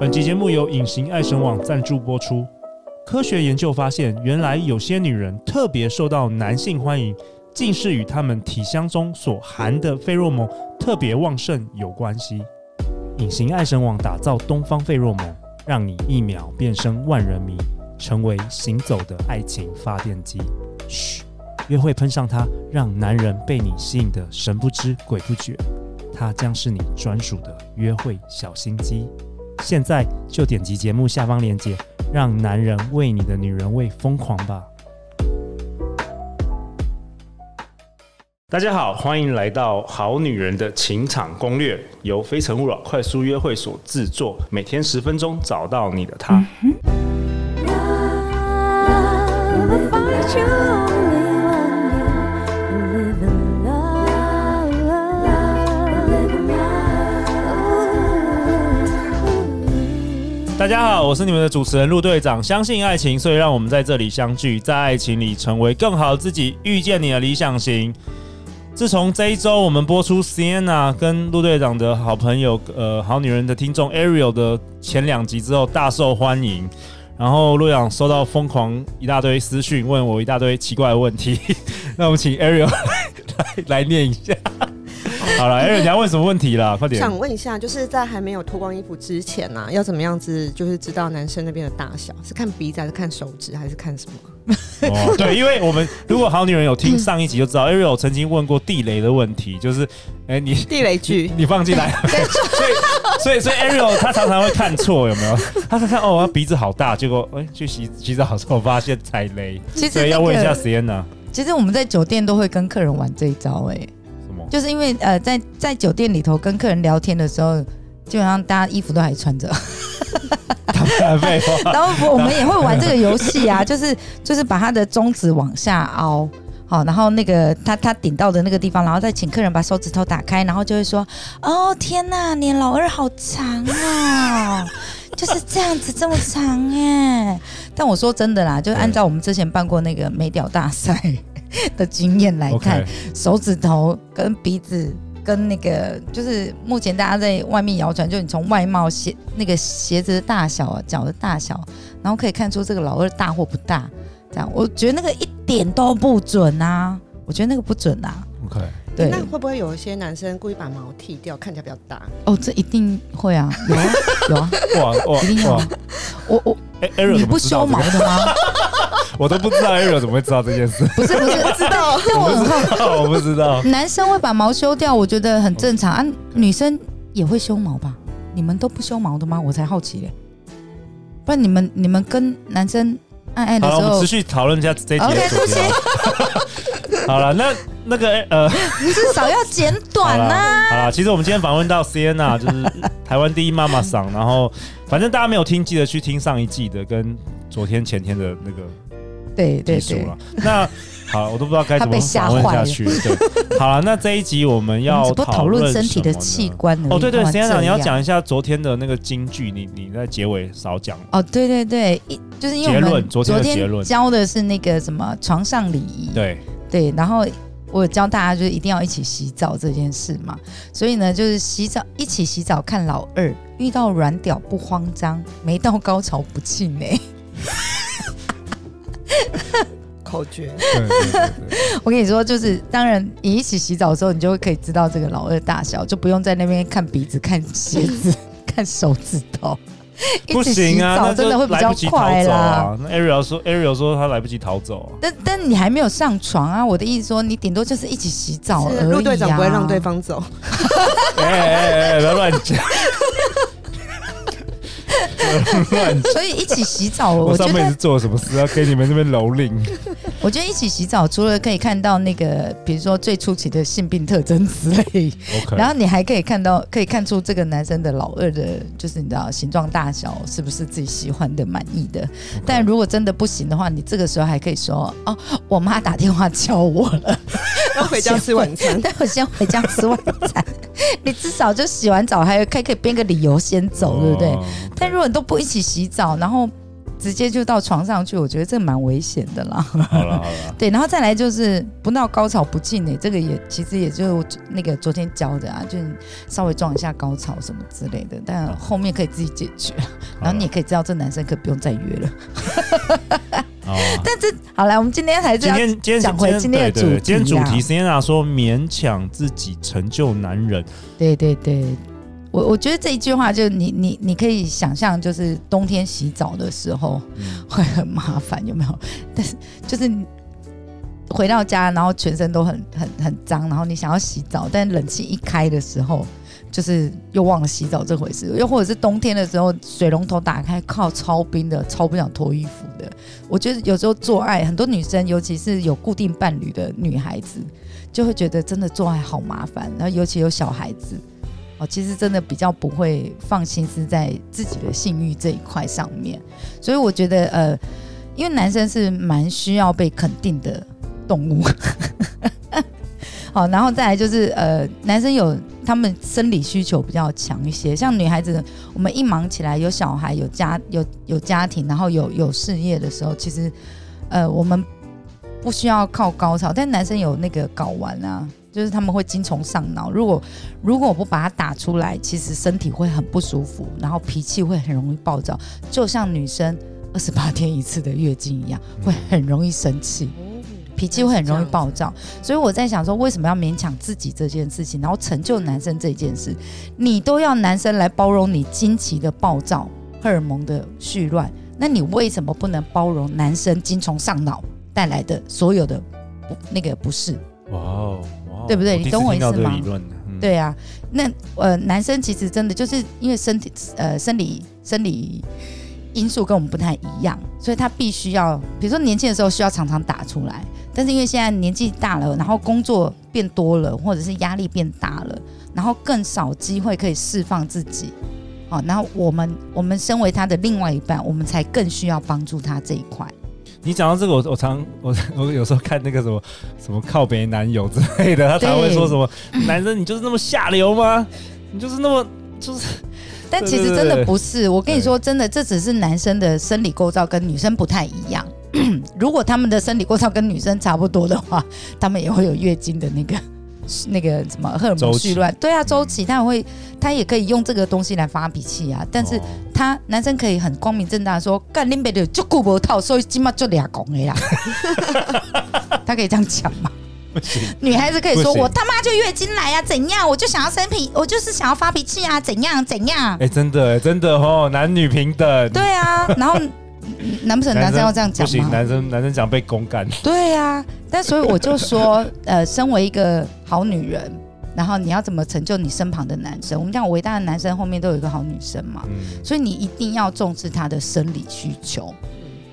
本集节目由隐形爱神网赞助播出。科学研究发现，原来有些女人特别受到男性欢迎，竟是与她们体香中所含的费洛蒙特别旺盛有关系。隐形爱神网打造东方费洛蒙，让你一秒变身万人迷，成为行走的爱情发电机。嘘，约会喷上它，让男人被你吸引得神不知鬼不觉。它将是你专属的约会小心机。现在就点击节目下方链接，让男人为你的女人味疯狂吧！大家好，欢迎来到《好女人的情场攻略》，由非诚勿扰快速约会所制作，每天十分钟，找到你的他。嗯大家好，我是你们的主持人陆队长。相信爱情，所以让我们在这里相聚，在爱情里成为更好自己，遇见你的理想型。自从这一周我们播出 Sienna 跟陆队长的好朋友，呃，好女人的听众 Ariel 的前两集之后，大受欢迎。然后陆队长收到疯狂一大堆私讯，问我一大堆奇怪的问题。那我们请 Ariel 来，来念一下。好了，哎，你要问什么问题啦？快点！想问一下，就是在还没有脱光衣服之前呢、啊，要怎么样子，就是知道男生那边的大小？是看鼻子，还是看手指，还是看什么？哦，对，因为我们如果好女人有听上一集就知道，Ariel 曾经问过地雷的问题，就是，哎，你地雷剧，你放进来。所以，所以，所以 Ariel 他常常会看错，有没有？他看看哦，他鼻子好大，结果哎，去洗洗澡的时候发现踩雷。其实、那个，要问一下 Sienna。其实我们在酒店都会跟客人玩这一招，哎。就是因为呃，在在酒店里头跟客人聊天的时候，基本上大家衣服都还穿着，然后我们也会玩这个游戏啊，就是就是把他的中指往下凹，好，然后那个他他顶到的那个地方，然后再请客人把手指头打开，然后就会说，哦天哪，你老二好长哦，就是这样子这么长哎。但我说真的啦，就按照我们之前办过那个美屌大赛。的经验来看.手指头跟鼻子跟那个，就是目前大家在外面谣传，就你从外貌鞋那个鞋子的大小啊，脚的大小，然后可以看出这个老二大或不大。这样，我觉得那个一点都不准啊！我觉得那个不准啊。OK，对，那会不会有一些男生故意把毛剃掉，看起来比较大？哦，这一定会啊，有啊，有啊，哇哇，一定有啊。我我，你不修毛的吗？我都不知道 Ariel 怎么会知道这件事。不是不是，不知道，但我很好，我不知道。男生会把毛修掉，我觉得很正常啊。女生也会修毛吧？你们都不修毛的吗？我才好奇嘞。不然你们你们跟男生爱爱的时候，好，我们持续讨论一下这一题。OK，对不起。好了，那那个呃，你至少要剪短呐、啊。好了，其实我们今天访问到 Sienna，就是台湾第一妈妈桑。然后反正大家没有听，记得去听上一季的，跟昨天前天的那个。对对对，那好，我都不知道该 怎么访问下去。对，好了，那这一集我们要 讨论身体的器官。哦，对对，Sienna，你要讲一下昨天的那个金句，你你在结尾少讲。哦，对对对，一就是因为我们昨天教的是那个什么床上礼仪。对对，然后我教大家就是一定要一起洗澡这件事嘛，所以呢，就是洗澡一起洗澡看老二，遇到软屌不慌张，没到高潮不气馁。口诀，我跟你说，就是当然，你一起洗澡的时候，你就会可以知道这个老二大小，就不用在那边看鼻子、看鞋子、看手指头。不行啊，真的会比较快啦。那 Ariel 说，Ariel 说他来不及逃走。但但你还没有上床啊！我的意思说，你顶多就是一起洗澡而已啊。陆队长不会让对方走。哎哎哎，不要乱讲。所以一起洗澡，我，我上辈子做了什么事要给你们那边蹂躏？我觉得一起洗澡，除了可以看到那个，比如说最初期的性病特征之类.然后你还可以看到，可以看出这个男生的老二的，就是你知道形状大小是不是自己喜欢的、满意的。但如果真的不行的话，你这个时候还可以说：“哦，我妈打电话叫我了，要回家吃晚餐。”待会先回家吃晚餐。你至少就洗完澡，还可以可以编个理由先走，对不对？Oh. 但如果你都不一起洗澡，然后直接就到床上去，我觉得这蛮危险的啦。好了好了，对，然后再来就是不闹高潮不进呢，这个也其实也就那个昨天教的啊，就稍微撞一下高潮什么之类的，但后面可以自己解决。然后你也可以知道，这男生可不用再约了。哦，但这好来，我们今天还是要今天讲回今天的主题。今天主题，Sienna 说勉强自己成就男人。对对对。我我觉得这一句话就你你你可以想象，就是冬天洗澡的时候会很麻烦，有没有？但是就是回到家，然后全身都很很很脏，然后你想要洗澡，但冷气一开的时候，就是又忘了洗澡这回事。又或者是冬天的时候，水龙头打开靠超冰的，超不想脱衣服的。我觉得有时候做爱，很多女生，尤其是有固定伴侣的女孩子，就会觉得真的做爱好麻烦，然后尤其有小孩子。哦，其实真的比较不会放心思在自己的性欲这一块上面，所以我觉得，呃，因为男生是蛮需要被肯定的动物，好，然后再来就是，呃，男生有他们生理需求比较强一些，像女孩子，我们一忙起来，有小孩、有家、有有家庭，然后有有事业的时候，其实，呃，我们不需要靠高潮，但男生有那个睾丸啊。就是他们会精虫上脑，如果如果不把它打出来，其实身体会很不舒服，然后脾气会很容易暴躁，就像女生二十八天一次的月经一样，会很容易生气，脾气会很容易暴躁。所以我在想说，为什么要勉强自己这件事情，然后成就男生这件事，你都要男生来包容你惊奇的暴躁、荷尔蒙的絮乱，那你为什么不能包容男生精虫上脑带来的所有的不那个不适？哇哦！对不对？你懂我意思吗？嗯、对啊，那呃，男生其实真的就是因为身体呃生理生理因素跟我们不太一样，所以他必须要，比如说年轻的时候需要常常打出来，但是因为现在年纪大了，然后工作变多了，或者是压力变大了，然后更少机会可以释放自己，好，然后我们我们身为他的另外一半，我们才更需要帮助他这一块。你讲到这个，我我常我我有时候看那个什么什么靠北男友之类的，他常会说什么男生你就是那么下流吗？你就是那么就是，但其实真的不是。我跟你说，真的，这只是男生的生理构造跟女生不太一样。如果他们的生理构造跟女生差不多的话，他们也会有月经的那个。那个什么荷尔蒙絮乱，对啊，周期他会，他也可以用这个东西来发脾气啊。但是他男生可以很光明正大说，干林北的就顾不套，所以起码就俩公的呀。他可以这样讲吗？女孩子可以说，我他妈就月经来呀，怎样？我就想要生脾，我就是想要发脾气啊，怎样怎样？哎，真的，真的哦，男女平等。对啊，然后。难不成男生要这样讲吗？不行，男生男生讲被公干。对呀、啊，但所以我就说，呃，身为一个好女人，然后你要怎么成就你身旁的男生？我们讲伟大的男生后面都有一个好女生嘛，嗯、所以你一定要重视他的生理需求。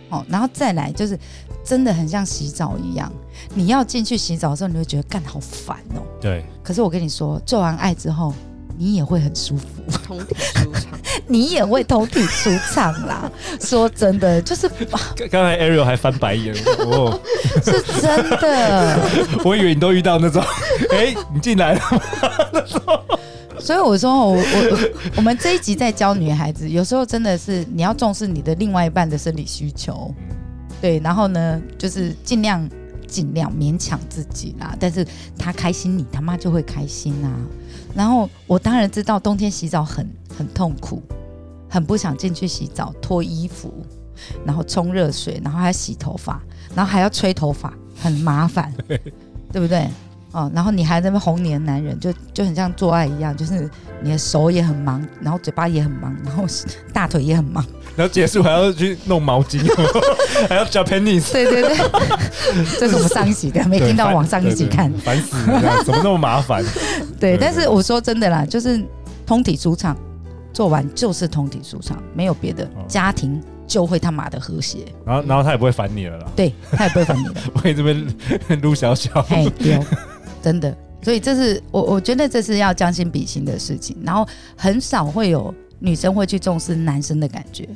好、哦，然后再来就是真的很像洗澡一样，你要进去洗澡的时候，你会觉得干好烦哦。对。可是我跟你说，做完爱之后。你也会很舒服，通体舒畅。你也会通体舒畅啦。说真的，就是刚才 Ariel 还翻白眼，哦，是真的。我以为你都遇到那种，哎、欸，你进来了。所以我说，我我我们这一集在教女孩子，有时候真的是你要重视你的另外一半的生理需求，对，然后呢，就是尽量尽量勉强自己啦。但是他开心，你他妈就会开心啊。然后我当然知道冬天洗澡很很痛苦，很不想进去洗澡，脱衣服，然后冲热水，然后还要洗头发，然后还要吹头发，很麻烦，对不对？哦，然后你还在那边哄你的男人，就就很像做爱一样，就是你的手也很忙，然后嘴巴也很忙，然后大腿也很忙，然后结束还要去弄毛巾，还要 Japanese，对对对，这是我们上一集的，没听到往上一集看，烦死了，怎么那么麻烦？对，但是我说真的啦，就是通体舒畅，做完就是通体舒畅，没有别的，家庭就会他妈的和谐，然后然后他也不会烦你了啦，对他也不会烦你了，我这边撸小小，哎，对。真的，所以这是我我觉得这是要将心比心的事情，然后很少会有女生会去重视男生的感觉，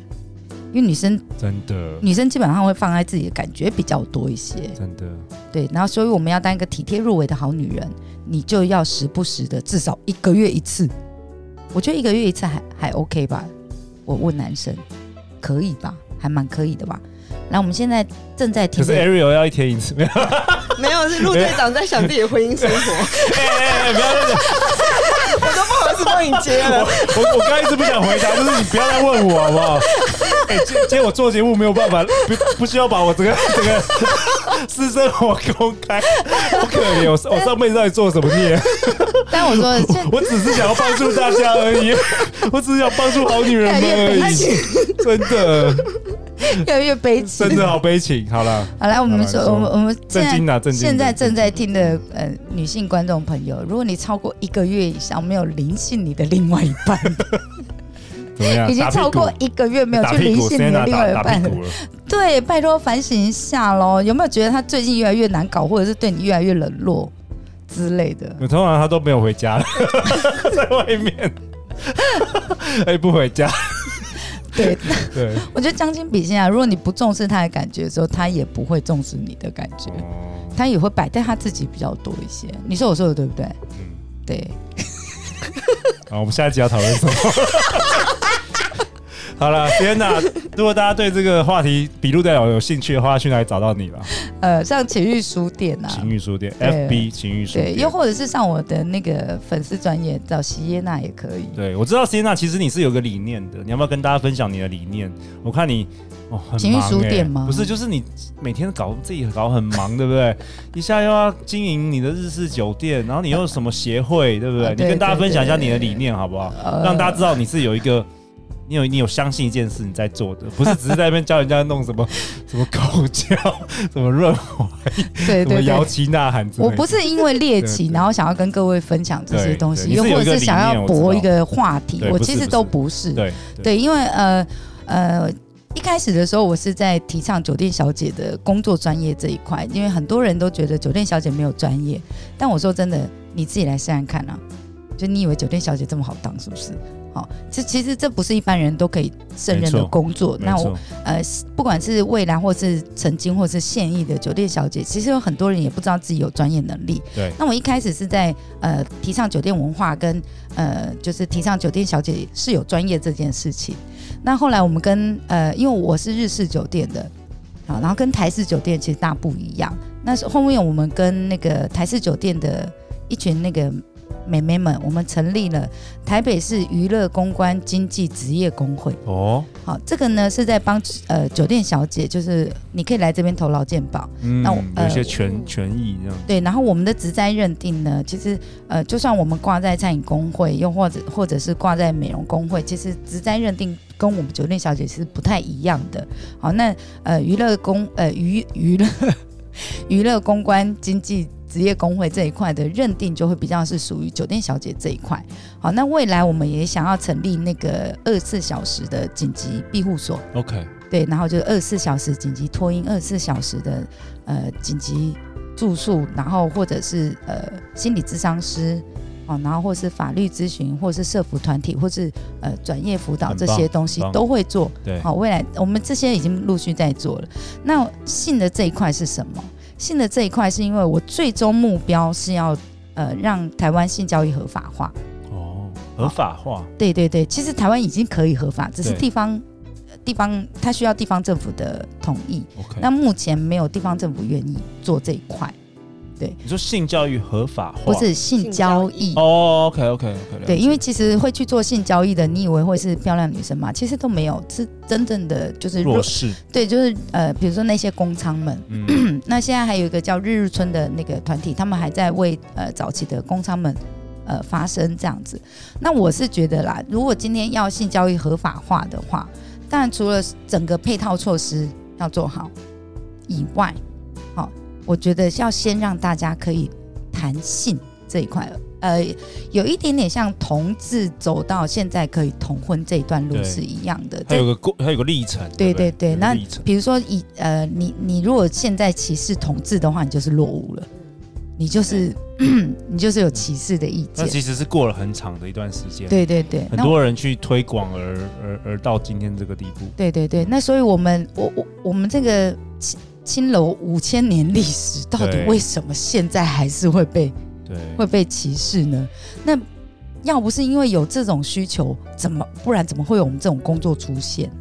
因为女生真的。女生基本上会放在自己的感觉比较多一些，真的。对，然后所以我们要当一个体贴入微的好女人，你就要时不时的至少一个月一次，我觉得一个月一次还还 OK 吧，我问男生可以吧？还蛮可以的吧。然后我们现在正在听，可是 Ariel 要一天一次，没有，没有是陆队长在想自己的婚姻生活。哎哎哎，不要这样，我都不好意思帮你接了。我我刚一直不想回答，就是你不要再问我好不好？哎，今今天我做节目没有办法，不不需要把我这个这个 私生活公开，好可怜，我我上辈子到底做了什么孽？但我说，我只是想要帮助大家而已，我只是想帮助好女人们而已，真的。越来越悲情，真的好悲情。好了，好来，我们说，我们我们正经的，正经。现在正在听的呃女性观众朋友，如果你超过一个月以上没有灵性你的另外一半，怎么样？已经超过一个月没有去临幸你的另外一半了，对，拜托反省一下喽。有没有觉得他最近越来越难搞，或者是对你越来越冷落之类的？我通常他都没有回家了，在外面，哎，不回家。对对，我觉得将心比心啊，如果你不重视他的感觉的时候，他也不会重视你的感觉，他也会摆在他自己比较多一些。你说我说的对不对？嗯，对。好，我们下一集要讨论什么？好了，天哪！如果大家对这个话题笔录代表有兴趣的话，去哪里找到你了？呃，上情欲书店啊，情欲书店，FB 情欲书店，对，又或者是上我的那个粉丝专业找席耶娜也可以。对，我知道席耶娜其实你是有个理念的，你要不要跟大家分享你的理念？我看你哦，很忙欸，情欲书店吗？不是，就是你每天搞自己搞很忙，对不对？一下又要经营你的日式酒店，然后你又什么协会，对不对？你跟大家分享一下你的理念好不好？让大家知道你是有一个。你有你有相信一件事你在做的，不是只是在那边教人家弄什么 什么口交，什么润滑，对对对，摇旗呐喊。我不是因为猎奇，然后想要跟各位分享这些东西，又或者是想要博一个话题，我其实都不是。对对，因为呃呃，一开始的时候我是在提倡酒店小姐的工作专业这一块，因为很多人都觉得酒店小姐没有专业，但我说真的，你自己来试试看啊，就你以为酒店小姐这么好当是不是？好，这其实这不是一般人都可以胜任的工作。那我呃，不管是未来或是曾经或是现役的酒店小姐，其实有很多人也不知道自己有专业能力。对。那我一开始是在呃提倡酒店文化跟呃就是提倡酒店小姐是有专业这件事情。那后来我们跟呃，因为我是日式酒店的，好，然后跟台式酒店其实大不一样。那是后面我们跟那个台式酒店的一群那个。美眉们，我们成立了台北市娱乐公关经济职业工会。哦，好，这个呢是在帮呃酒店小姐，就是你可以来这边投劳健保。嗯，那我、呃、有一些权权益这样。对，然后我们的职灾认定呢，其实呃，就算我们挂在餐饮工会，又或者或者是挂在美容工会，其实职灾认定跟我们酒店小姐是不太一样的。好，那呃娱乐公呃娱娱乐 娱乐公关经纪。职业工会这一块的认定就会比较是属于酒店小姐这一块。好，那未来我们也想要成立那个二十四小时的紧急庇护所。OK，对，然后就是二十四小时紧急托婴，二十四小时的呃紧急住宿，然后或者是呃心理咨商师，哦，然后或是法律咨询，或是社服团体，或是呃专业辅导这些东西都会做。对，好，未来我们这些已经陆续在做了。那性的这一块是什么？性的这一块是因为我最终目标是要呃让台湾性交易合法化哦，合法化，对对对，其实台湾已经可以合法，只是地方地方它需要地方政府的同意那目前没有地方政府愿意做这一块。对，你说性教育合法化，不是性交易哦。OK OK OK。对，因为其实会去做性交易的，你以为会是漂亮女生嘛？其实都没有，是真正的就是弱势。对，就是呃，比如说那些工娼们。嗯。那现在还有一个叫日日春的那个团体，他们还在为呃早期的工娼们呃发声这样子。那我是觉得啦，如果今天要性交易合法化的话，当然除了整个配套措施要做好以外，好。我觉得要先让大家可以谈性这一块了，呃，有一点点像同志走到现在可以同婚这一段路是一样的。它有个过，它有个历程。对对对，那比如说以呃，你你如果现在歧视同志的话，你就是落伍了，你就是 你就是有歧视的意见。那其实是过了很长的一段时间。对对对，很多人去推广而而而到今天这个地步。对对对，那所以我们我我我们这个。青楼五千年历史，到底为什么现在还是会被对会被歧视呢？那要不是因为有这种需求，怎么不然怎么会有我们这种工作出现？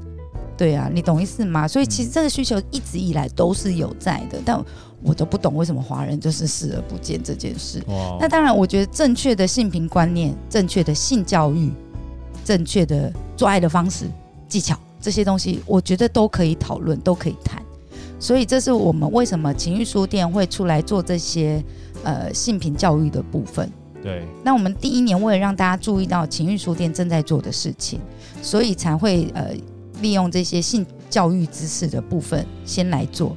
对啊，你懂意思吗？所以其实这个需求一直以来都是有在的，但我都不懂为什么华人就是视而不见这件事。哇那当然，我觉得正确的性平观念、正确的性教育、正确的做爱的方式、技巧这些东西，我觉得都可以讨论，都可以谈。所以这是我们为什么情欲书店会出来做这些呃性平教育的部分。对。那我们第一年为了让大家注意到情欲书店正在做的事情，所以才会呃利用这些性教育知识的部分先来做。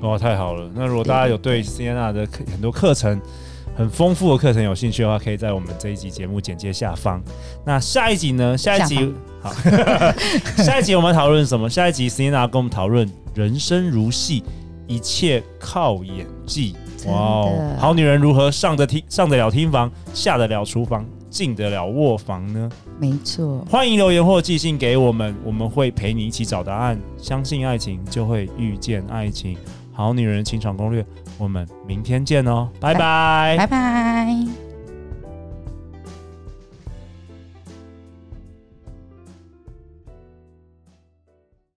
哇，太好了！那如果大家有对 Sienna 的很多课程很丰富的课程有兴趣的话，可以在我们这一集节目简介下方。那下一集呢？下一集方好，下一集我们讨论什么？下一集 Sienna 跟我们讨论。人生如戏，一切靠演技。哇哦，好女人如何上得厅上得了厅房，下得了厨房，进得了卧房呢？没错，欢迎留言或寄信给我们，我们会陪你一起找答案。相信爱情，就会遇见爱情。好女人情场攻略，我们明天见哦，拜拜，拜拜。